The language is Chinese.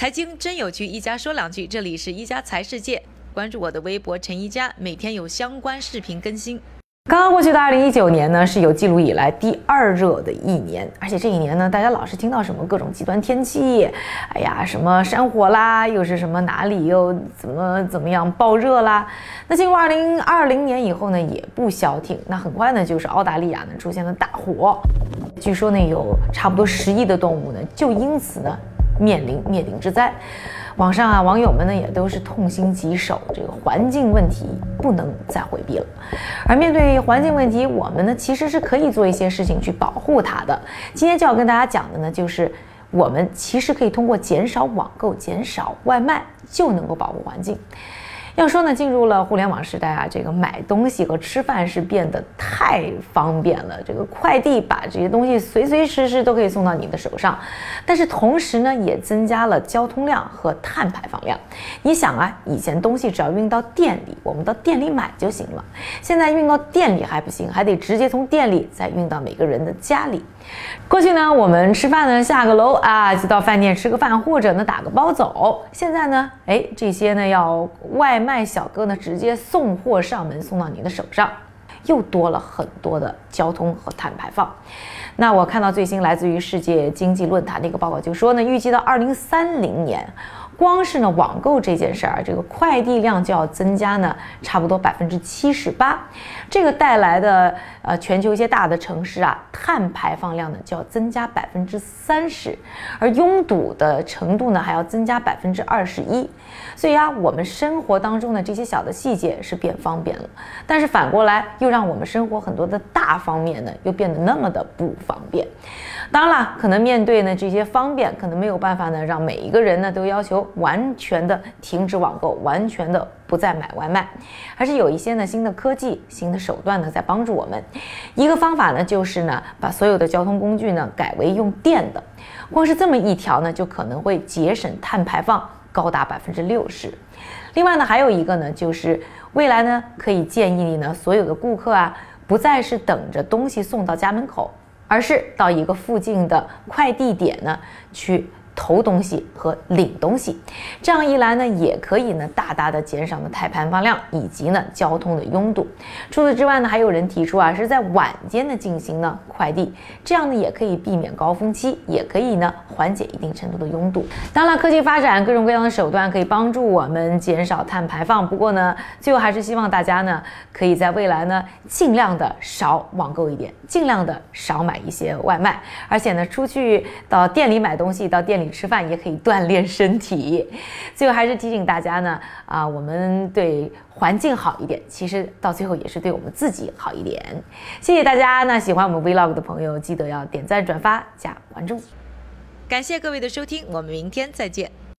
财经真有趣，一家说两句。这里是一家财世界，关注我的微博陈一家，每天有相关视频更新。刚刚过去的二零一九年呢，是有记录以来第二热的一年，而且这一年呢，大家老是听到什么各种极端天气，哎呀，什么山火啦，又是什么哪里又怎么怎么样爆热啦。那进入二零二零年以后呢，也不消停。那很快呢，就是澳大利亚呢出现了大火，据说呢有差不多十亿的动物呢就因此呢面临灭顶之灾。网上啊，网友们呢也都是痛心疾首，这个环境问题不能再回避了。而面对环境问题，我们呢其实是可以做一些事情去保护它的。今天就要跟大家讲的呢，就是我们其实可以通过减少网购、减少外卖，就能够保护环境。要说呢，进入了互联网时代啊，这个买东西和吃饭是变得太方便了。这个快递把这些东西随随时时都可以送到你的手上，但是同时呢，也增加了交通量和碳排放量。你想啊，以前东西只要运到店里，我们到店里买就行了，现在运到店里还不行，还得直接从店里再运到每个人的家里。过去呢，我们吃饭呢，下个楼啊，就到饭店吃个饭，或者呢打个包走。现在呢，哎，这些呢要外卖卖小哥呢直接送货上门，送到你的手上，又多了很多的交通和碳排放。那我看到最新来自于世界经济论坛的一个报告，就说呢，预计到二零三零年。光是呢网购这件事儿，这个快递量就要增加呢，差不多百分之七十八，这个带来的呃全球一些大的城市啊，碳排放量呢就要增加百分之三十，而拥堵的程度呢还要增加百分之二十一。所以啊，我们生活当中的这些小的细节是变方便了，但是反过来又让我们生活很多的大方面呢又变得那么的不方便。当然了，可能面对呢这些方便，可能没有办法呢让每一个人呢都要求完全的停止网购，完全的不再买外卖，还是有一些呢新的科技、新的手段呢在帮助我们。一个方法呢就是呢把所有的交通工具呢改为用电的，光是这么一条呢就可能会节省碳排放高达百分之六十。另外呢还有一个呢就是未来呢可以建议呢所有的顾客啊不再是等着东西送到家门口。而是到一个附近的快递点呢去。投东西和领东西，这样一来呢，也可以呢大大的减少呢碳排放量以及呢交通的拥堵。除此之外呢，还有人提出啊，是在晚间呢进行呢快递，这样呢也可以避免高峰期，也可以呢缓解一定程度的拥堵。当然，科技发展各种各样的手段可以帮助我们减少碳排放。不过呢，最后还是希望大家呢可以在未来呢尽量的少网购一点，尽量的少买一些外卖，而且呢出去到店里买东西，到店里。吃饭也可以锻炼身体，最后还是提醒大家呢，啊，我们对环境好一点，其实到最后也是对我们自己好一点。谢谢大家，那喜欢我们 Vlog 的朋友，记得要点赞、转发、加关注。感谢各位的收听，我们明天再见。